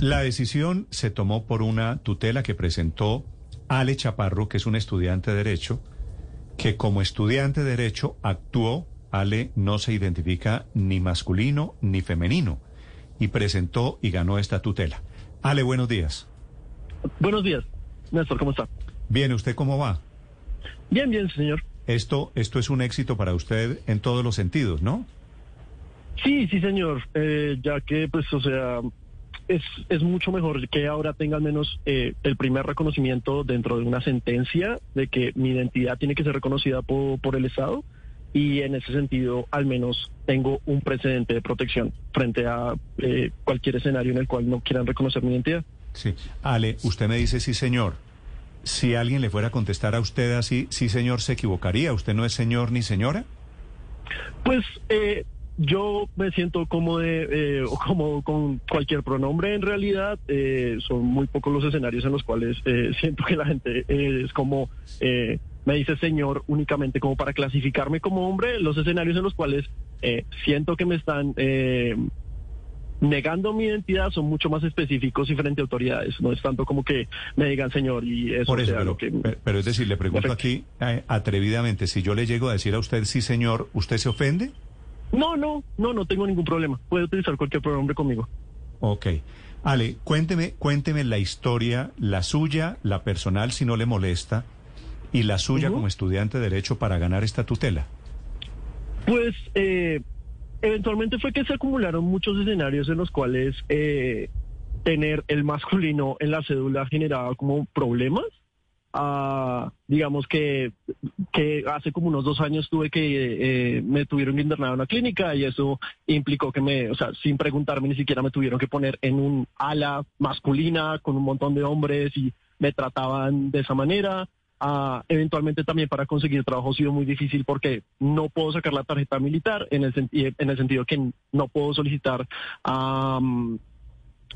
La decisión se tomó por una tutela que presentó Ale Chaparro, que es un estudiante de Derecho, que como estudiante de Derecho actuó, Ale no se identifica ni masculino ni femenino, y presentó y ganó esta tutela. Ale, buenos días. Buenos días, Néstor, ¿cómo está? Bien, ¿usted cómo va? Bien, bien, señor. Esto, esto es un éxito para usted en todos los sentidos, ¿no? Sí, sí, señor, eh, ya que, pues, o sea, es, es mucho mejor que ahora tenga al menos eh, el primer reconocimiento dentro de una sentencia de que mi identidad tiene que ser reconocida por, por el Estado y en ese sentido al menos tengo un precedente de protección frente a eh, cualquier escenario en el cual no quieran reconocer mi identidad. Sí. Ale, usted me dice sí, señor. Si alguien le fuera a contestar a usted así, sí, señor, se equivocaría. ¿Usted no es señor ni señora? Pues eh, yo me siento cómodo, eh, cómodo con cualquier pronombre en realidad. Eh, son muy pocos los escenarios en los cuales eh, siento que la gente eh, es como, eh, me dice señor únicamente como para clasificarme como hombre. Los escenarios en los cuales eh, siento que me están eh, negando mi identidad son mucho más específicos y frente a autoridades. No es tanto como que me digan señor y eso, Por eso, sea pero, lo que... pero- es decir, le pregunto aquí atrevidamente, si yo le llego a decir a usted sí, señor, ¿usted se ofende? No, no, no, no tengo ningún problema. Puede utilizar cualquier pronombre conmigo. Ok. Ale, cuénteme, cuénteme la historia, la suya, la personal, si no le molesta, y la suya como estudiante de Derecho para ganar esta tutela. Pues eh, eventualmente fue que se acumularon muchos escenarios en los cuales eh, tener el masculino en la cédula generaba como problemas. Ah, digamos que, que hace como unos dos años tuve que eh, me tuvieron que internar a una clínica y eso implicó que me, o sea, sin preguntarme ni siquiera me tuvieron que poner en un ala masculina con un montón de hombres y me trataban de esa manera. Ah, eventualmente también para conseguir trabajo ha sido muy difícil porque no puedo sacar la tarjeta militar en el, en el sentido que no puedo solicitar am,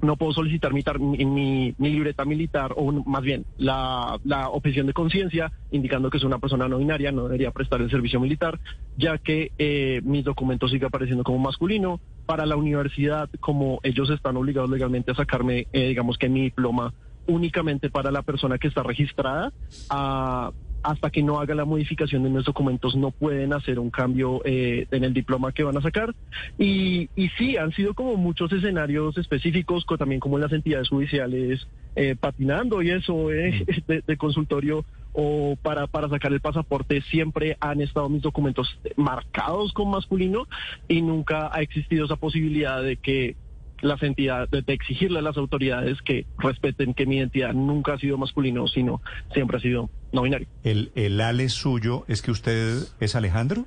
no puedo solicitar mi, tar- mi, mi- mi libreta militar o más bien la, la objeción de conciencia indicando que soy una persona no binaria, no debería prestar el servicio militar, ya que eh, mis documentos siguen apareciendo como masculino. Para la universidad, como ellos están obligados legalmente a sacarme, eh, digamos que mi diploma únicamente para la persona que está registrada, ah, hasta que no haga la modificación de mis documentos no pueden hacer un cambio eh, en el diploma que van a sacar. Y, y sí, han sido como muchos escenarios específicos, co- también como en las entidades judiciales, eh, patinando y eso eh, de, de consultorio o para, para sacar el pasaporte, siempre han estado mis documentos marcados con masculino y nunca ha existido esa posibilidad de que las entidades, de, exigirle a las autoridades que respeten que mi identidad nunca ha sido masculino, sino siempre ha sido no binario. ¿El, el Ale suyo es que usted es Alejandro?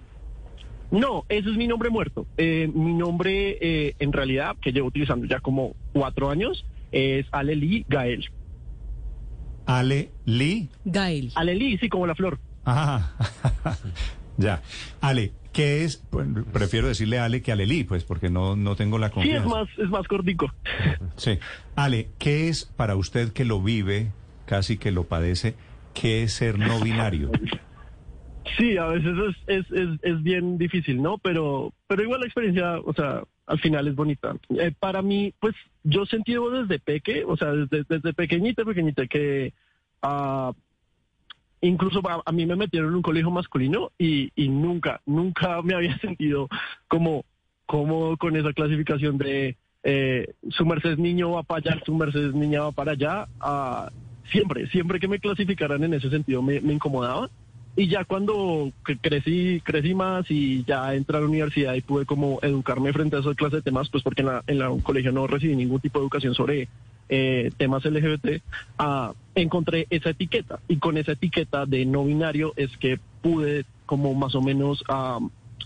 No, ese es mi nombre muerto. Eh, mi nombre, eh, en realidad, que llevo utilizando ya como cuatro años, es Aleli Gael. Ale Lee. Gael. Aleli, sí, como la flor. Ah, ya. Ale, ¿qué es? Bueno, prefiero decirle Ale que Ale Lee, pues porque no, no tengo la Sí, confianza. es más, es más cortico. Sí. Ale, ¿qué es para usted que lo vive, casi que lo padece, qué es ser no binario? Sí, a veces es, es, es, es bien difícil, ¿no? Pero, pero igual la experiencia, o sea, al final es bonita. Eh, para mí, pues yo he sentido desde peque, o sea, desde, desde pequeñita, pequeñita, que ah, incluso a, a mí me metieron en un colegio masculino y, y nunca, nunca me había sentido como cómodo con esa clasificación de eh, su merced niño va para allá, su merced niña va para allá. ah, siempre, siempre que me clasificaran en ese sentido me, me incomodaba. Y ya cuando cre- crecí, crecí más y ya entré a la universidad y pude como educarme frente a esa clase de temas, pues porque en la, en colegio no recibí ningún tipo de educación sobre eh, temas LGBT, ah, encontré esa etiqueta. Y con esa etiqueta de no binario es que pude como más o menos ah,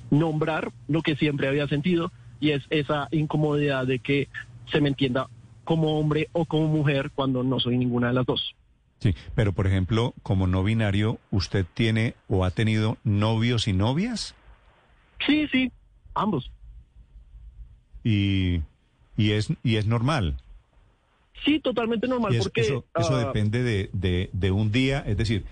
nombrar lo que siempre había sentido y es esa incomodidad de que se me entienda como hombre o como mujer cuando no soy ninguna de las dos. Sí, pero por ejemplo, como no binario, ¿usted tiene o ha tenido novios y novias? Sí, sí, ambos. Y, y, es, y es normal. Sí, totalmente normal. Porque eso eso ah, depende de, de, de un día, es decir,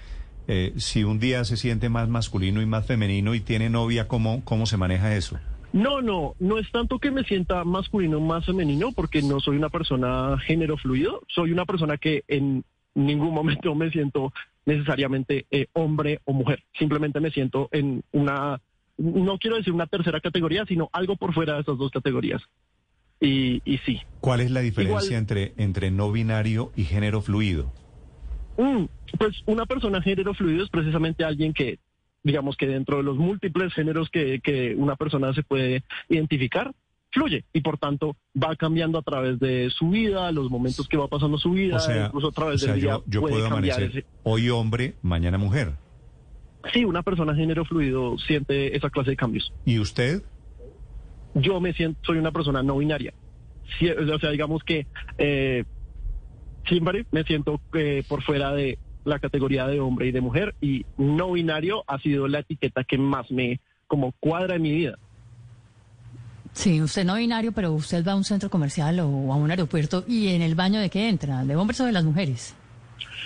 eh, si un día se siente más masculino y más femenino y tiene novia, ¿cómo, cómo se maneja eso? No, no, no es tanto que me sienta masculino o más femenino, porque no soy una persona género fluido, soy una persona que en ningún momento me siento necesariamente eh, hombre o mujer, simplemente me siento en una, no quiero decir una tercera categoría, sino algo por fuera de esas dos categorías. Y, y sí. ¿Cuál es la diferencia Igual- entre, entre no binario y género fluido? Mm, pues una persona género fluido es precisamente alguien que, digamos que dentro de los múltiples géneros que, que una persona se puede identificar, fluye y por tanto va cambiando a través de su vida, los momentos que va pasando su vida, O sea, incluso a través o sea, del día yo, yo puede puedo cambiar amanecer ese- hoy hombre, mañana mujer. Sí, una persona género fluido siente esa clase de cambios. ¿Y usted? Yo me siento, soy una persona no binaria. O sea, digamos que eh, siempre me siento eh, por fuera de la categoría de hombre y de mujer y no binario ha sido la etiqueta que más me como cuadra en mi vida. Sí, usted no binario, pero usted va a un centro comercial o a un aeropuerto y en el baño de qué entra, de hombres o de las mujeres.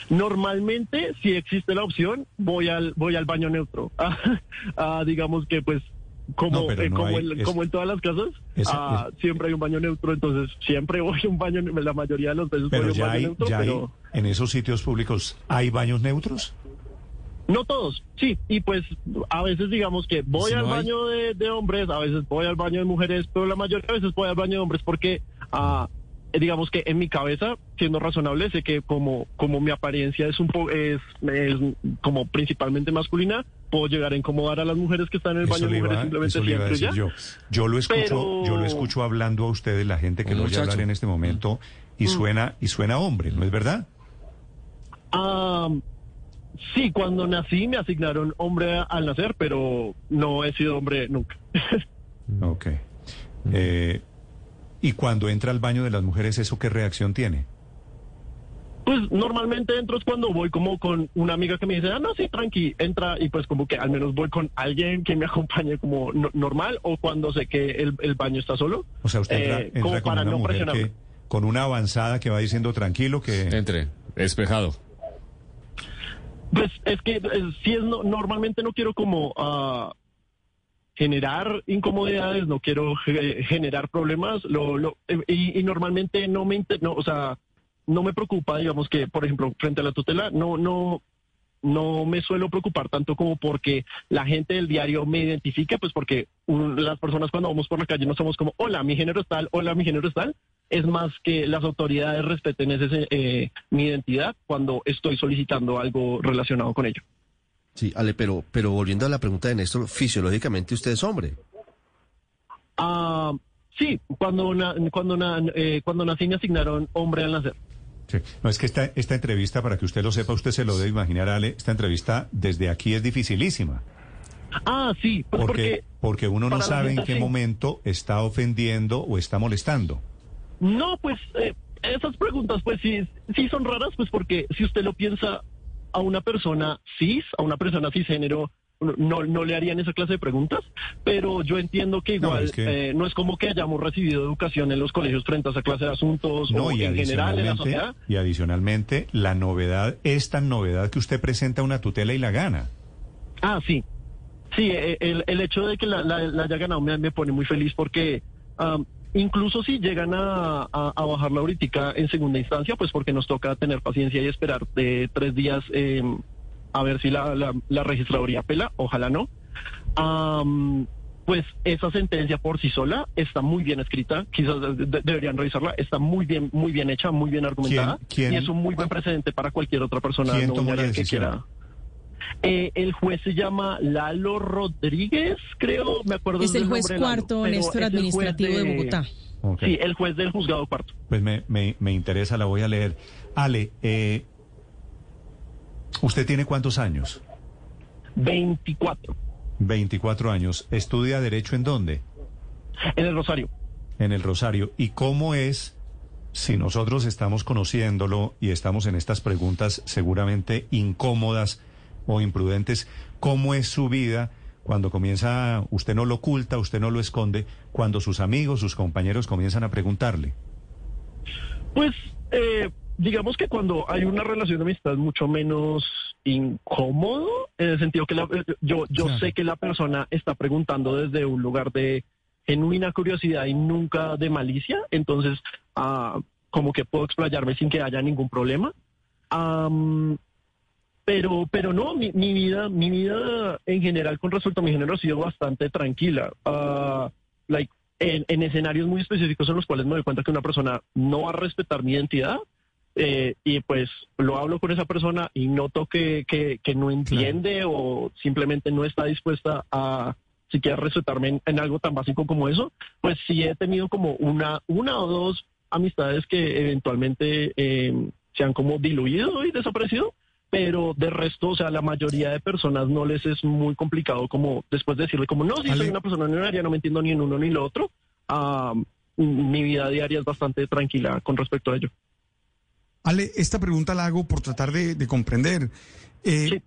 Normalmente, si existe la opción, voy al voy al baño neutro. Ah, digamos que pues como No, pero eh, no como, hay- en, es- como en todas las casas, ah, siempre hay un baño neutro, entonces siempre voy a un baño, la mayoría de las veces voy a Pero un ya baño hay, neutro, ya hay, pero en esos sitios públicos, ¿hay baños neutros? no todos, sí, y pues a veces digamos que voy Si al no hay- baño de, de hombres, a veces voy al baño de mujeres, pero la mayoría de veces voy al baño de hombres porque ah, digamos que en mi cabeza, siendo razonable, sé que como, como mi apariencia es un po es, es como principalmente masculina, puedo llegar a incomodar a las mujeres que están en el Eso baño mujeres iba, simplemente eso le iba a siempre decir ya. yo. Yo lo escucho, Pero- yo lo escucho hablando a ustedes, la gente que lo oye hablar en este momento, y suena, y suena hombre, ¿no es verdad? Ah, sí, cuando nací me asignaron hombre al nacer, pero no he sido hombre nunca. Ok. Eh, y cuando entra al baño de las mujeres, ¿eso qué reacción tiene? Pues normalmente entro es cuando voy como con una amiga que me dice, ah, no, sí, tranqui, entra y pues como que al menos voy con alguien que me acompañe como no- normal o cuando sé que el, el baño está solo. O sea, usted entra, eh, entra como con para una no mujer presionarme. que, con una avanzada que va diciendo tranquilo que... Entre, despejado. Pues es que eh, sí es no- normalmente no quiero como ah, generar incomodidades, no quiero ge- generar problemas, lo, lo- y, y normalmente no me inter- no, o sea, no me preocupa, digamos que, por ejemplo, frente a la tutela, no, no, no me suelo preocupar tanto como porque la gente del diario me identifique, pues porque mm, las personas cuando vamos por la calle no somos como, hola, mi género es tal, hola, mi género es tal. Es más que las autoridades respeten ese, eh, mi identidad cuando estoy solicitando algo relacionado con ello. Sí, Ale, pero, pero volviendo a la pregunta de Néstor, fisiológicamente usted es hombre. Ah, sí, cuando, na- cuando, na- eh, cuando nací me asignaron hombre al nacer. Sí. No, es que esta, esta entrevista, para que usted lo sepa, usted se lo debe imaginar, Ale, esta entrevista desde aquí es dificilísima. Ah, sí, pues Porque, porque porque uno no sabe en qué sí. momento está ofendiendo o está molestando. No, pues eh, esas preguntas pues sí, sí son raras, pues porque si usted lo piensa a una persona cis, a una persona cisgénero, no, no le harían esa clase de preguntas, pero yo entiendo que No, igual es que- eh, no es como que hayamos recibido educación en los colegios frente a esa clase de asuntos No, o y en general en la sociedad. y adicionalmente, la novedad es tan novedad que usted presenta una tutela y la gana. Ah, sí. Sí, eh, el, el hecho de que la, la- la haya ganado me, me pone muy feliz porque incluso si llegan a, a, a bajar la ahorita en segunda instancia, pues porque nos toca tener paciencia y esperar de tres días eh, a ver si la, la, la registraduría pela, ojalá no. Am, pues esa sentencia por sí sola está muy bien escrita, quizás de- de- deberían revisarla, está muy bien, muy bien hecha, muy bien argumentada quién- y es un muy buen precedente para cualquier otra persona ¿Quién no que quiera. Eh, el juez se llama Lalo Rodríguez, creo, me acuerdo. Es el juez nombre Lalo, cuarto, pero Néstor Administrativo de Bogotá. Sí, el juez del juzgado cuarto. Pues me, me, me interesa, la voy a leer. Ale, eh, ¿usted tiene cuántos años? 24, 24 años. ¿Estudia Derecho en dónde? en el Rosario. En el Rosario. ¿Y cómo es si nosotros estamos conociéndolo y estamos en estas preguntas seguramente incómodas o imprudentes, ¿cómo es su vida cuando comienza, usted no lo oculta, usted no lo esconde, cuando sus amigos, sus compañeros comienzan a preguntarle? Pues eh, digamos que cuando hay una relación de amistad mucho menos incómodo, en el sentido que la- eh, yo, yo Claro. sé que la persona está preguntando desde un lugar de genuina curiosidad y nunca de malicia, entonces ah, como que puedo explayarme sin que haya ningún problema. Pero, pero no, mi, mi vida, mi vida en general con respecto a mi género ha sido bastante tranquila. Ah, like, en, en escenarios muy específicos en los cuales me doy cuenta que una persona no va a respetar mi identidad, eh, y pues lo hablo con esa persona y noto que, que, que no entiende o simplemente no está dispuesta a siquiera respetarme en, en algo tan básico como eso, pues sí he tenido como una, una o dos amistades que eventualmente eh, se han como diluido y desaparecido, pero de resto, o sea, la mayoría de personas no les es muy complicado como después de decirle como, no, si soy una persona no no me entiendo ni en uno ni lo otro, ah, mi vida diaria es bastante tranquila con respecto a ello. Ale, esta pregunta la hago por tratar de, de comprender. Eh, Sí.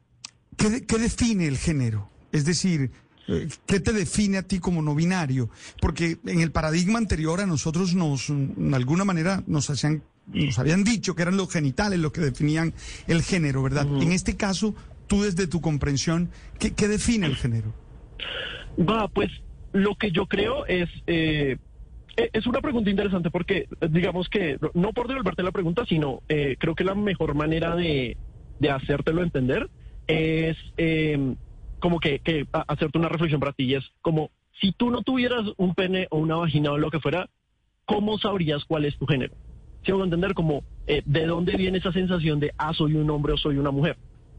¿qué, qué define el género? Es decir, eh, ¿qué te define a ti como no binario? Porque en el paradigma anterior a nosotros nos, de alguna manera, nos hacían, nos habían dicho que eran los genitales los que definían el género, ¿verdad? En este caso, tú desde tu comprensión, ¿qué, qué define el género? Va, pues lo que yo creo es, eh, e- es una pregunta interesante porque digamos que, no por devolverte la pregunta, sino eh, creo que la mejor manera de, de hacértelo entender es eh, como que, que hacerte una reflexión para ti. y Es como, si tú no tuvieras un pene o una vagina o lo que fuera, ¿cómo sabrías cuál es tu género? Si hago entender como eh, de dónde viene esa sensación de, ah, soy un hombre o soy una mujer.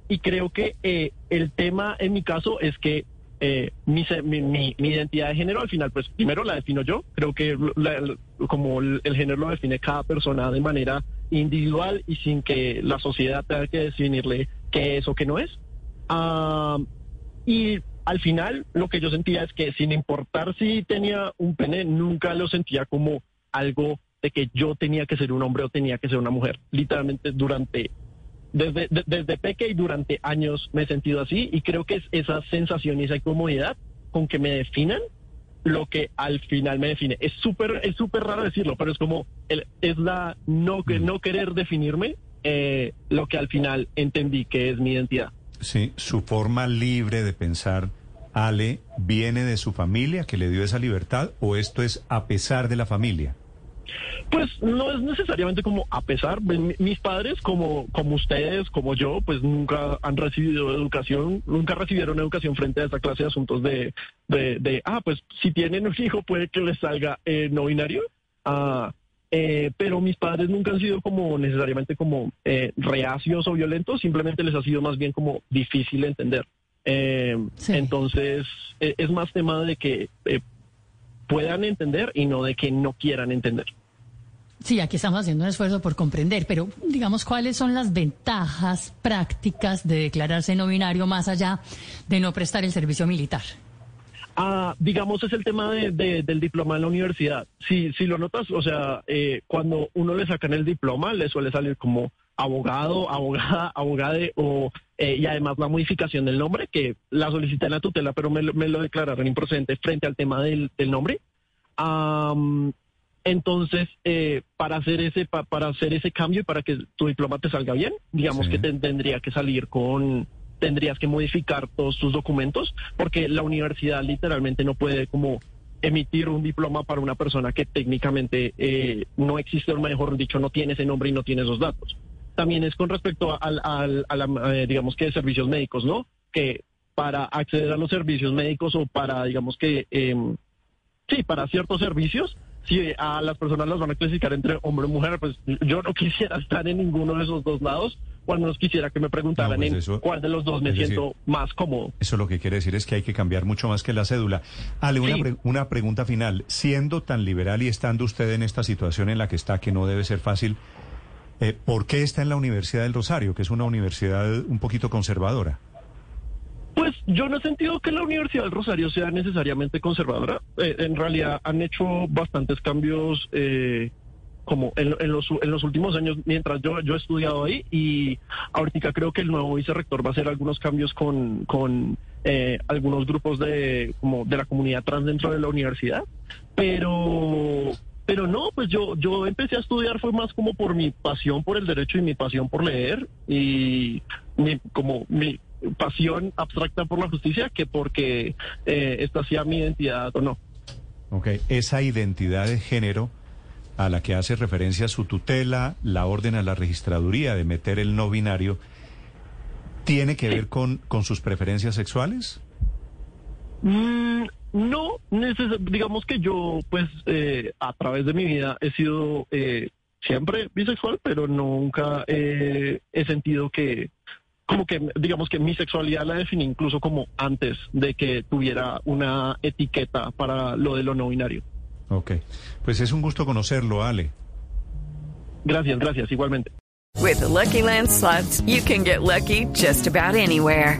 Y creo que eh, el tema en mi caso es que eh, mi, mi, mi- identidad de género al final, pues primero la defino yo. Creo que la- como el, el género lo define cada persona de manera individual y sin que la sociedad tenga que definirle qué es o qué no es. Ah, y al final lo que yo sentía es que sin importar si tenía un pene, nunca lo sentía como algo de que yo tenía que ser un hombre o tenía que ser una mujer. Literalmente durante, desde, de- desde peque y durante años me he sentido así y creo que es esa sensación y esa incomodidad con que me definan lo que al final me define. Es súper es súper raro decirlo, pero es como el- es la no que no querer definirme eh, lo que al final entendí que es mi identidad. Sí, su forma libre de pensar, Ale, ¿viene de su familia que le dio esa libertad o esto es a pesar de la familia? Pues no es necesariamente como a pesar, mi- mis padres como, como ustedes, como yo, pues nunca han recibido educación, nunca recibieron educación frente a esta clase de asuntos de, de, de, ah, pues si tienen un hijo puede que les salga eh, no binario, ah, eh, pero mis padres nunca han sido como necesariamente como eh, reacios o violentos, simplemente les ha sido más bien como difícil entender. Eh, Sí. Entonces eh, es más tema de que eh, puedan entender y no de que no quieran entender. Sí, aquí estamos haciendo un esfuerzo por comprender, pero digamos, ¿cuáles son las ventajas prácticas de declararse no binario más allá de no prestar el servicio militar? Ah, digamos, es el tema de- de- del diploma en la universidad. Si, si lo notas, o sea, eh, cuando uno le sacan el diploma, le suele salir como abogado, abogada, abogade, o, eh, y además la modificación del nombre, que la solicité en la tutela, pero me, lo- me lo declararon improcedente frente al tema del, del nombre. Am, entonces, eh, para hacer ese pa- para hacer ese cambio y para que tu diploma te salga bien, digamos Sí. que te- tendría que salir con tendrías que modificar todos tus documentos porque la universidad literalmente no puede como emitir un diploma para una persona que técnicamente eh, no existe, o mejor dicho, no tiene ese nombre y no tiene esos datos. También es con respecto a, al- al- a la, eh, digamos que, servicios médicos, ¿no? Que para acceder a los servicios médicos o para, digamos que, em, sí, para ciertos servicios, si a las personas las van a clasificar entre hombre y mujer, pues yo no quisiera estar en ninguno de esos dos lados, cuando nos quisiera que me preguntaran No, pues en cuál de los dos me decir, siento más cómodo. Eso lo que quiere decir es que hay que cambiar mucho más que la cédula. Ale, una, pre- una pregunta final. Siendo tan liberal y estando usted en esta situación en la que está, que no debe ser fácil, eh, ¿por qué está en la Universidad del Rosario, que es una universidad un poquito conservadora? Pues yo no he sentido que la Universidad del Rosario sea necesariamente conservadora. Eh, en realidad han hecho bastantes cambios eh, como en, los, en los últimos años mientras yo, yo he estudiado ahí y ahorita creo que el nuevo vicerrector va a hacer algunos cambios con, con eh, algunos grupos de, como de la comunidad trans dentro de la universidad, pero pero no, pues yo, yo empecé a estudiar fue más como por mi pasión por el derecho y mi pasión por leer y mi, como mi pasión abstracta por la justicia que porque eh, esta sea mi identidad o no. Ok, esa identidad de género a la que hace referencia su tutela, la orden a la registraduría de meter el no binario, ¿tiene que ver con, con sus preferencias sexuales? Mm, no, digamos que yo, pues, eh, a través de mi vida he sido eh, siempre bisexual, pero nunca he sentido que, como que, digamos que mi sexualidad la definí incluso como antes de que tuviera una etiqueta para lo de lo no binario. Ok, pues es un gusto conocerlo, Ale. Gracias, gracias, igualmente. With Lucky Land slots, you can get lucky just about anywhere.